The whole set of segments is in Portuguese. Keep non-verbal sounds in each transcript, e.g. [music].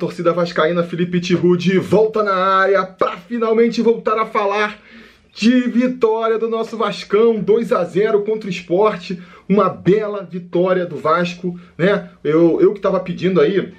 Torcida vascaína, Felipe Tirude volta na área para finalmente voltar a falar de vitória do nosso Vascão, 2 a 0 contra o Esporte, uma bela vitória do Vasco, né? Eu, eu que estava pedindo aí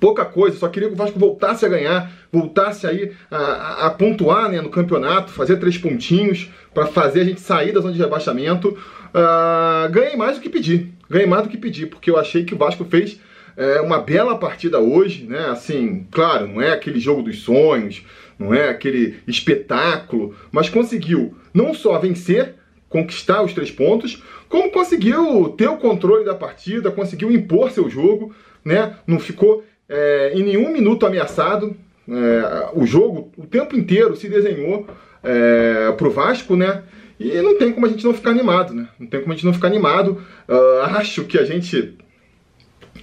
pouca coisa, só queria que o Vasco voltasse a ganhar, voltasse aí a, a, a pontuar né, no campeonato, fazer três pontinhos para fazer a gente sair da zona de rebaixamento. Uh, ganhei mais do que pedi, ganhei mais do que pedi, porque eu achei que o Vasco fez é, uma bela partida hoje, né? Assim, claro, não é aquele jogo dos sonhos, não é aquele espetáculo, mas conseguiu não só vencer, conquistar os três pontos, como conseguiu ter o controle da partida, conseguiu impor seu jogo, né? Não ficou é, em nenhum minuto ameaçado. É, o jogo, o tempo inteiro, se desenhou é, pro Vasco, né? E não tem como a gente não ficar animado, né? Não tem como a gente não ficar animado. Uh, acho que a gente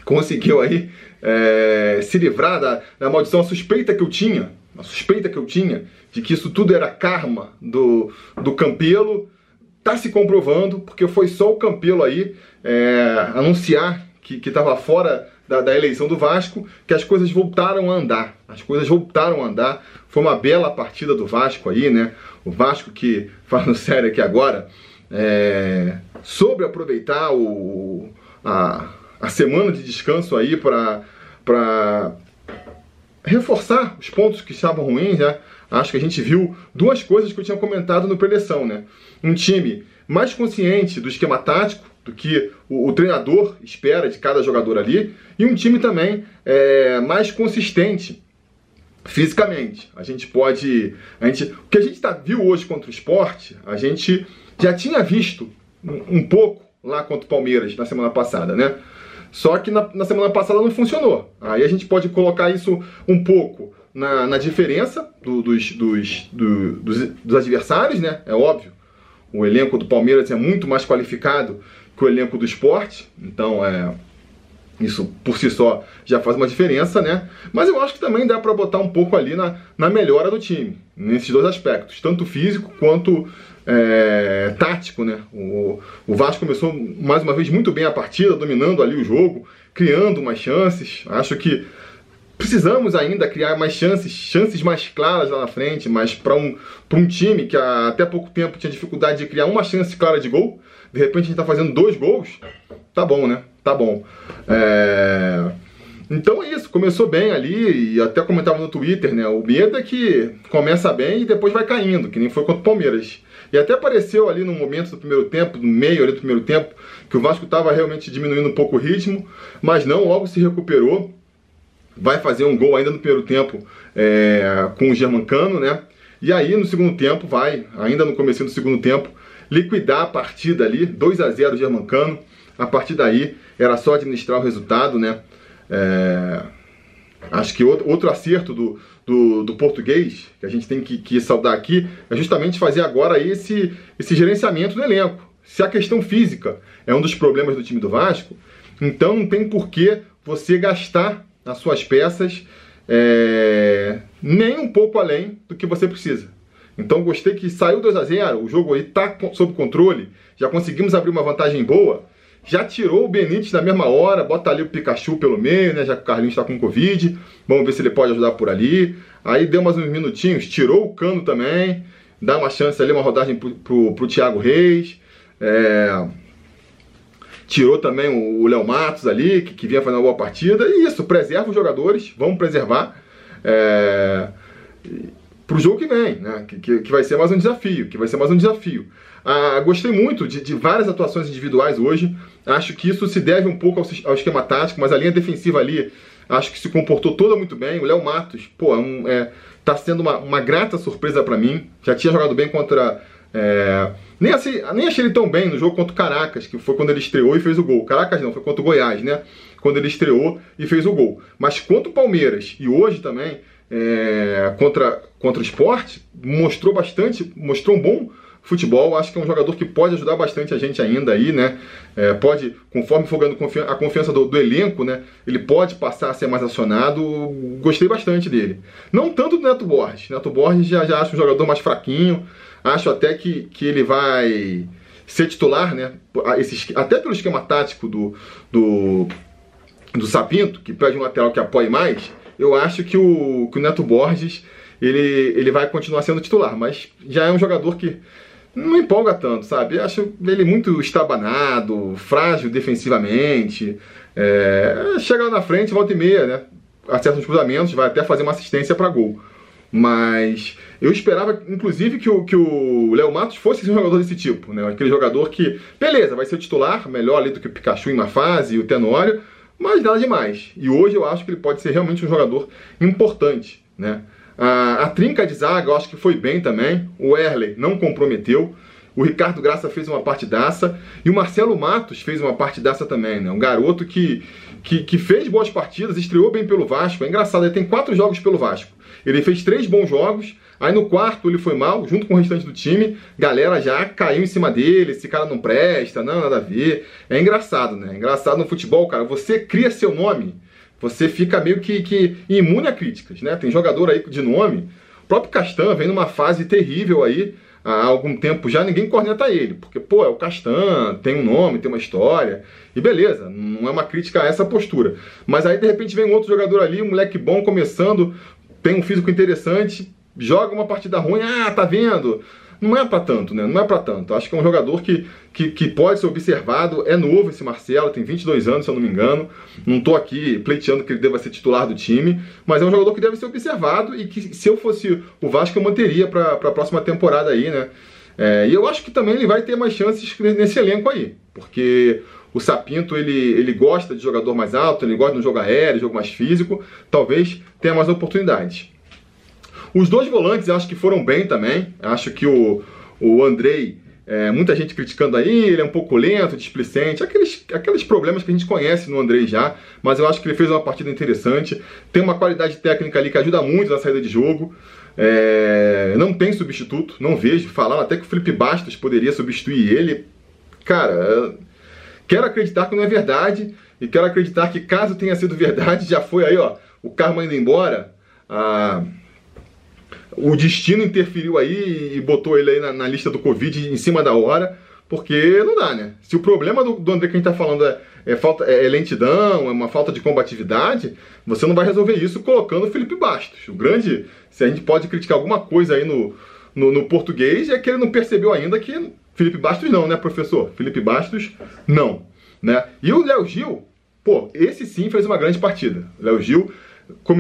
conseguiu aí é, se livrar da, da maldição, a suspeita que eu tinha, a suspeita que eu tinha de que isso tudo era karma do, do Campelo, tá se comprovando, porque foi só o Campelo aí é, anunciar que estava fora da, da, eleição do Vasco, que as coisas voltaram a andar. As coisas voltaram a andar. Foi uma bela partida do Vasco aí, né? O Vasco que, [laughs] falando sério aqui agora, é, soube aproveitar o, a, a semana de descanso aí para reforçar os pontos que estavam ruins, né? Acho que a gente viu duas coisas que eu tinha comentado no preleção, né? Um time mais consciente do esquema tático, do que o, o treinador espera de cada jogador ali, e um time também é, mais consistente fisicamente. A gente pode. A gente, o que a gente tá, viu hoje contra o esporte, a gente já tinha visto um, um pouco lá contra o Palmeiras na semana passada, né? Só que na, na, semana passada não funcionou. Aí a gente pode colocar isso um pouco na, na diferença do, dos, dos, do, dos, dos, adversários, né? É óbvio. O elenco do Palmeiras é muito mais qualificado que o elenco do esporte. Então é. Isso por si só já faz uma diferença, né? Mas eu acho que também dá para botar um pouco ali na, na melhora do time, nesses dois aspectos, tanto físico quanto é, tático, né? O, o Vasco começou mais uma vez muito bem a partida, dominando ali o jogo, criando mais chances. Acho que precisamos ainda criar mais chances, chances mais claras lá na frente, mas para um, um time que até pouco tempo tinha dificuldade de criar uma chance clara de gol, de repente a gente está fazendo dois gols, tá bom, né? Tá bom. É... Então é isso, começou bem ali, e até comentava no Twitter, né? O medo é que começa bem e depois vai caindo, que nem foi contra o Palmeiras. E até apareceu ali no momento do primeiro tempo, no meio ali do primeiro tempo, que o Vasco estava realmente diminuindo um pouco o ritmo, mas não, logo se recuperou. Vai fazer um gol ainda no primeiro tempo é, com o Germancano, né? E aí no segundo tempo vai, ainda no começo do segundo tempo, liquidar a partida ali, 2 a 0 Germancano. A partir daí era só administrar o resultado, né? É, acho que outro, outro acerto do, do, do, português, que a gente tem que, que saudar aqui, é justamente fazer agora esse, esse gerenciamento do elenco. Se a questão física é um dos problemas do time do Vasco, então não tem por que você gastar as suas peças é, nem um pouco além do que você precisa. Então gostei que saiu 2 a 0 o jogo aí está sob controle, já conseguimos abrir uma vantagem boa já tirou o Benítez na mesma hora, bota ali o Pikachu pelo meio, né? Já que o Carlinhos está com Covid. Vamos ver se ele pode ajudar por ali. Aí deu mais uns minutinhos, tirou o cano também. Dá uma chance ali, uma rodagem pro, pro, pro Thiago Reis. É... Tirou também o Léo Matos ali, que, que vinha fazendo uma boa partida. E isso, preserva os jogadores, vamos preservar. É para o jogo que vem, né? Que, que, que, vai ser mais um desafio, que vai ser mais um desafio. Ah, gostei muito de, de, várias atuações individuais hoje. Acho que isso se deve um pouco ao, ao, esquema tático, mas a linha defensiva ali acho que se comportou toda muito bem. O Léo Matos, pô, é um, é, tá sendo uma, uma grata surpresa para mim. Já tinha jogado bem contra. É, nem, assim, nem achei ele tão bem no jogo contra o Caracas, que foi quando ele estreou e fez o gol. Caracas não, foi contra o Goiás, né? Quando ele estreou e fez o gol. Mas contra o Palmeiras e hoje também, é, contra, contra o esporte, mostrou bastante, mostrou um bom futebol. Acho que é um jogador que pode ajudar bastante a gente ainda aí, né? É, pode, conforme for ganhando a confiança do, do, elenco, né? Ele pode passar a ser mais acionado. Gostei bastante dele. Não tanto do Neto Borges. Neto Borges já, já acho um jogador mais fraquinho. Acho até que, que ele vai ser titular, né? Esse, até pelo esquema tático do, do do Sapinto, que pede um lateral que apoie mais, eu acho que o, que o Neto Borges ele, ele vai continuar sendo titular, mas já é um jogador que não empolga tanto, sabe? Eu acho ele muito estabanado, frágil defensivamente. É, chega na frente, volta e meia, né? Acerta uns cruzamentos, vai até fazer uma assistência para gol. Mas eu esperava, inclusive, que o, que o Léo Matos fosse um jogador desse tipo, né? Aquele jogador que, beleza, vai ser titular, melhor ali do que o Pikachu em uma fase e o Tenório, mas nada demais. E hoje eu acho que ele pode ser realmente um jogador importante, né? A, trinca de zaga eu acho que foi bem também. O Erley não comprometeu. O Ricardo Graça fez uma partidaça. E o Marcelo Matos fez uma partidaça também, né? Um garoto que, que, que fez boas partidas, estreou bem pelo Vasco. É engraçado, ele tem quatro jogos pelo Vasco. Ele fez três bons jogos. Aí no quarto ele foi mal, junto com o restante do time. Galera já caiu em cima dele. Esse cara não presta, não, nada a ver. É engraçado, né? É engraçado no futebol, cara. Você cria seu nome você fica meio que, que imune a críticas, né? Tem jogador aí de nome, o próprio Castan vem numa fase terrível aí, há algum tempo já, ninguém corneta ele, porque, pô, é o Castan, tem um nome, tem uma história, e beleza, não é uma crítica a essa postura. Mas aí, de repente, vem um outro jogador ali, um moleque bom, começando, tem um físico interessante, joga uma partida ruim, ah, tá vendo? Não é para tanto, né? Não é para tanto. Acho que é um jogador que, que, que, pode ser observado. É novo esse Marcelo, tem 22 anos, se eu não me engano. Não estou aqui pleiteando que ele deva ser titular do time, mas é um jogador que deve ser observado e que, se eu fosse o Vasco, eu manteria para a próxima temporada aí, né? É, e eu acho que também ele vai ter mais chances nesse elenco aí, porque o Sapinto ele, ele gosta de jogador mais alto, ele gosta de um jogo aéreo, jogo mais físico, talvez tenha mais oportunidades. Os dois volantes eu acho que foram bem também. Acho que o, o Andrei, é, muita gente criticando aí, ele é um pouco lento, displicente, aqueles, aqueles problemas que a gente conhece no Andrei já, mas eu acho que ele fez uma partida interessante. Tem uma qualidade técnica ali que ajuda muito na saída de jogo. É, não tem substituto, não vejo. Falaram até que o Felipe Bastos poderia substituir ele. Cara, quero acreditar que não é verdade e quero acreditar que caso tenha sido verdade, já foi aí, ó, o Carmo indo embora. O destino interferiu aí e botou ele aí na, na, lista do Covid em cima da hora, porque não dá, né? Se o problema do, do André que a gente tá falando é, é, falta, é, é lentidão, é uma falta de combatividade, você não vai resolver isso colocando o Felipe Bastos. O grande, se a gente pode criticar alguma coisa aí no, no, no português, é que ele não percebeu ainda que Felipe Bastos não, né, professor? Felipe Bastos não, né? E o Léo Gil, pô, esse sim fez uma grande partida. Léo Gil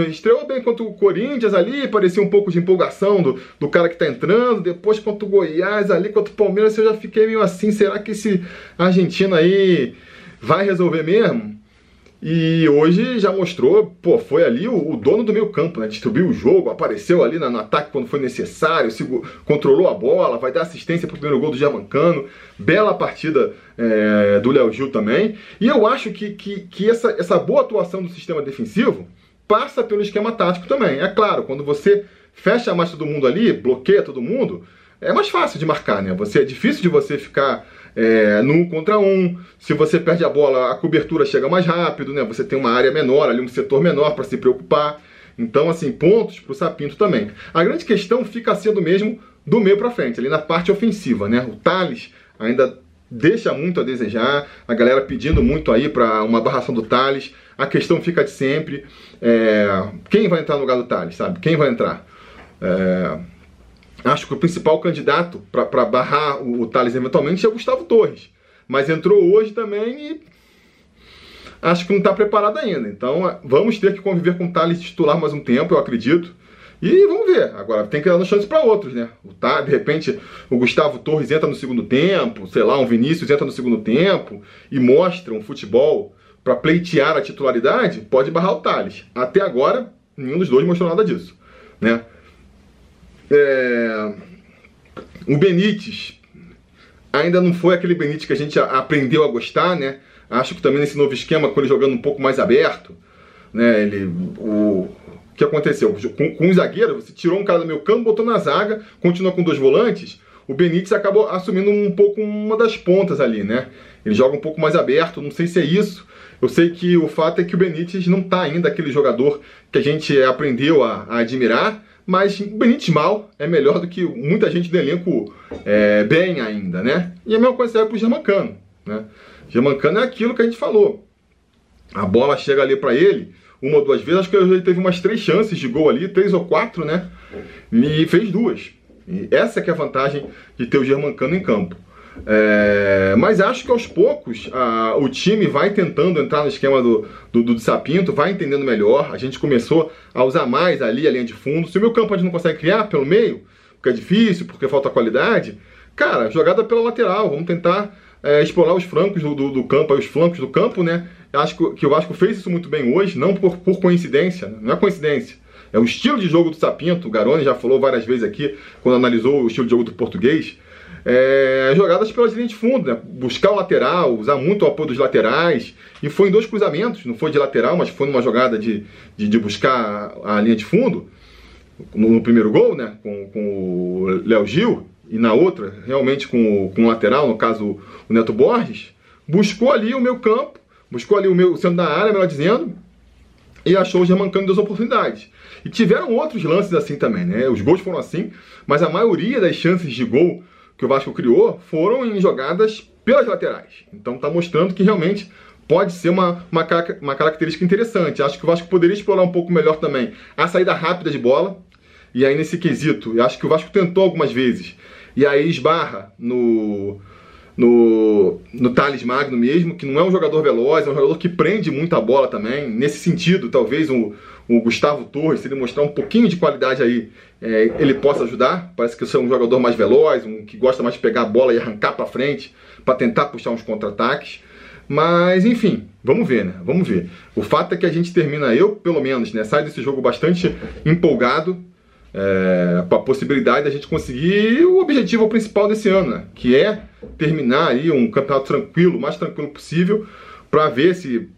estreou bem contra o Corinthians ali, parecia um pouco de empolgação do, do cara que tá entrando, depois contra o Goiás ali, contra o Palmeiras, eu já fiquei meio assim, será que esse argentino aí vai resolver mesmo? E hoje já mostrou, pô, foi ali o, o dono do meio campo, né? Distribuiu o jogo, apareceu ali no, no ataque quando foi necessário, controlou a bola, vai dar assistência pro primeiro gol do Germancano. Bela partida é, do Léo Gil também. E eu acho que, que, que essa, essa boa atuação do sistema defensivo passa pelo esquema tático também. É claro, quando você fecha mais todo mundo ali, bloqueia todo mundo, é mais fácil de marcar, né? Você, é difícil de você ficar é, no um contra um. Se você perde a bola, a cobertura chega mais rápido, né? Você tem uma área menor ali, um setor menor para se preocupar. Então, assim, pontos para o Sapinto também. A grande questão fica sendo mesmo do meio para frente, ali na parte ofensiva, né? O Thales ainda deixa muito a desejar, a galera pedindo muito aí para uma barração do Thales. A questão fica de sempre: é, quem vai entrar no lugar do Thales, sabe? Quem vai entrar? É, acho que o principal candidato para barrar o, o Thales eventualmente é o Gustavo Torres. Mas entrou hoje também e acho que não está preparado ainda. Então vamos ter que conviver com o Thales titular mais um tempo, eu acredito. E vamos ver. Agora tem que dar chance para outros, né? O tá, de repente o Gustavo Torres entra no segundo tempo, sei lá, um Vinícius entra no segundo tempo e mostra um futebol para pleitear a titularidade, pode barrar o Thales. Até agora, nenhum dos dois mostrou nada disso. Né? É... O Benítez ainda não foi aquele Benítez que a gente aprendeu a gostar, né? Acho que também nesse novo esquema, com ele jogando um pouco mais aberto, né? Ele, o, que aconteceu? Com, com zagueiro, você tirou um cara do meu campo, botou na zaga, continua com dois volantes, o Benítez acabou assumindo um pouco uma das pontas ali, né? Ele joga um pouco mais aberto, não sei se é isso, eu sei que o fato é que o Benítez não está ainda aquele jogador que a gente aprendeu a, a, admirar, mas o Benítez mal é melhor do que muita gente do elenco é, bem ainda, né? E a mesma coisa serve para o Germancano, né? Germancano é aquilo que a gente falou. A bola chega ali para ele uma ou duas vezes, acho que ele teve umas três chances de gol ali, três ou quatro, né? E fez duas. E essa que é a vantagem de ter o Germancano em campo. É, mas acho que aos poucos a, o time vai tentando entrar no esquema do, do, do Sapinto, vai entendendo melhor. A gente começou a usar mais ali a linha de fundo. Se o meu campo a gente não consegue criar pelo meio, porque é difícil, porque falta qualidade, cara, jogada pela lateral. Vamos tentar é, explorar os flancos do, do, do campo, os flancos do campo, né? Acho que, que o Vasco fez isso muito bem hoje, não por, por coincidência, né? não é coincidência. É o estilo de jogo do Sapinto, o Garoni já falou várias vezes aqui, quando analisou o estilo de jogo do português. É, jogadas pelas linhas de fundo, né? buscar o lateral, usar muito o apoio dos laterais. E foi em dois cruzamentos, não foi de lateral, mas foi numa jogada de, de, de buscar a linha de fundo. No, no, primeiro gol, né? Com, com o Léo Gil, e na outra, realmente com, com o lateral, no caso o Neto Borges, buscou ali o meu campo, buscou ali o meu centro da área, melhor dizendo, e achou o Germancano duas oportunidades. E tiveram outros lances assim também, né? Os gols foram assim, mas a maioria das chances de gol que o Vasco criou foram em jogadas pelas laterais. Então está mostrando que realmente pode ser uma, uma, uma característica interessante. Acho que o Vasco poderia explorar um pouco melhor também a saída rápida de bola. E aí nesse quesito, eu acho que o Vasco tentou algumas vezes. E aí esbarra no, no, no Thales Magno mesmo, que não é um jogador veloz, é um jogador que prende muito a bola também. Nesse sentido, talvez o, o Gustavo Torres, se ele mostrar um pouquinho de qualidade aí, é, ele possa ajudar. Parece que é um jogador mais veloz, um que gosta mais de pegar a bola e arrancar para frente para tentar puxar uns contra-ataques. Mas enfim, vamos ver, né? Vamos ver. O fato é que a gente termina, eu pelo menos, né? Sai desse jogo bastante empolgado é, com a possibilidade da gente conseguir o objetivo principal desse ano, né? que é terminar aí um campeonato tranquilo, o mais tranquilo possível, para ver se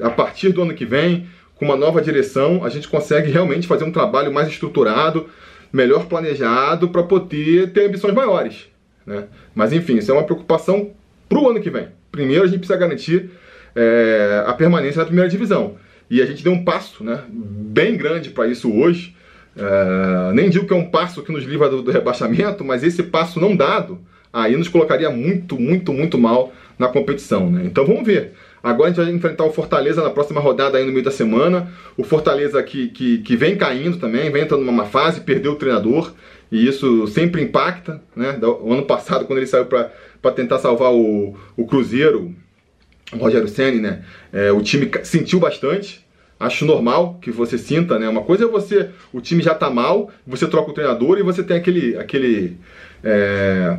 a partir do ano que vem, com uma nova direção, a gente consegue realmente fazer um trabalho mais estruturado, melhor planejado, para poder ter ambições maiores. Né? Mas enfim, isso é uma preocupação para o ano que vem. Primeiro a gente precisa garantir é, a permanência na primeira divisão. E a gente deu um passo né, bem grande para isso hoje. É, nem digo que é um passo que nos livra do, do, rebaixamento, mas esse passo não dado aí nos colocaria muito, muito, muito mal na competição. Né? Então vamos ver. Agora a gente vai enfrentar o Fortaleza na próxima rodada aí no meio da semana. O Fortaleza que, que, que vem caindo também, vem entrando numa fase, perdeu o treinador. E isso sempre impacta. Né? O ano passado, quando ele saiu para tentar salvar o, o Cruzeiro, o Rogério Senni, né? É, o time sentiu bastante acho normal que você sinta, né? Uma coisa é você, o time já tá mal, você troca o treinador e você tem aquele, aquele é,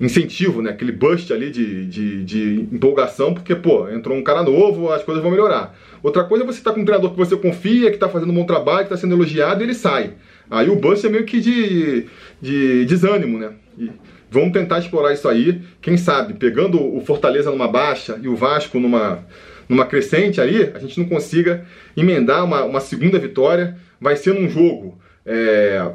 incentivo, né? Aquele bust ali de, de, de, empolgação, porque, pô, entrou um cara novo, as coisas vão melhorar. Outra coisa é você tá com um treinador que você confia, que tá fazendo um bom trabalho, que tá sendo elogiado e ele sai. Aí o bust é meio que de, de desânimo, né? E vamos tentar explorar isso aí, quem sabe, pegando o Fortaleza numa baixa e o Vasco numa numa crescente ali, a gente não consiga emendar uma, uma segunda vitória. Vai ser num jogo. É,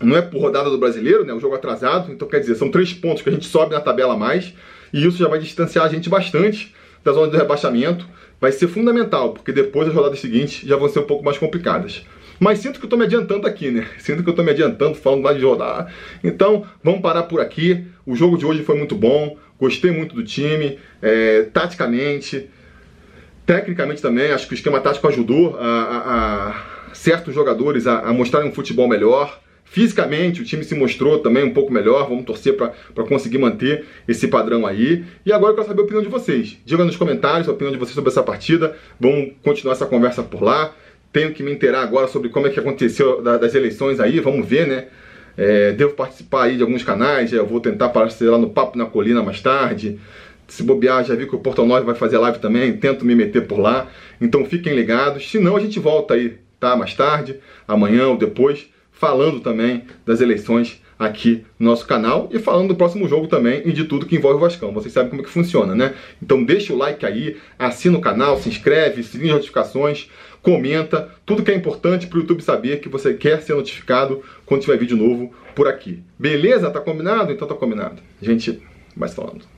não é por rodada do brasileiro, né? O jogo atrasado. Então, quer dizer, são três pontos que a gente sobe na tabela mais. E isso já vai distanciar a gente bastante da zona do rebaixamento. Vai ser fundamental, porque depois as rodadas seguintes já vão ser um pouco mais complicadas. Mas sinto que eu estou me adiantando aqui, né? [laughs] Sinto que eu estou me adiantando, falando mais de rodar. Então, vamos parar por aqui. O jogo de hoje foi muito bom. Gostei muito do time. É, taticamente, Tecnicamente também, acho que o esquema tático ajudou a, a, a certos jogadores a, a mostrarem um futebol melhor. Fisicamente, o time se mostrou também um pouco melhor. Vamos torcer para conseguir manter esse padrão aí. E agora eu quero saber a opinião de vocês. Diga nos comentários a opinião de vocês sobre essa partida. Vamos continuar essa conversa por lá. Tenho que me inteirar agora sobre como é que aconteceu das eleições aí. Vamos ver, né? É, devo participar aí de alguns canais. Eu vou tentar aparecer lá no Papo na Colina mais tarde. Se bobear, já vi que o Portal 9 vai fazer live também, tento me meter por lá. Então fiquem ligados. Se não, a gente volta aí, tá? Mais tarde, amanhã ou depois, falando também das eleições aqui no nosso canal e falando do próximo jogo também e de tudo que envolve o Vascão. Vocês sabem como é que funciona, né? Então deixa o like aí, assina o canal, se inscreve, sininho de notificações, comenta, tudo que é importante para o YouTube saber que você quer ser notificado quando tiver vídeo novo por aqui. Beleza? Tá combinado? Então tá combinado. A gente vai falando.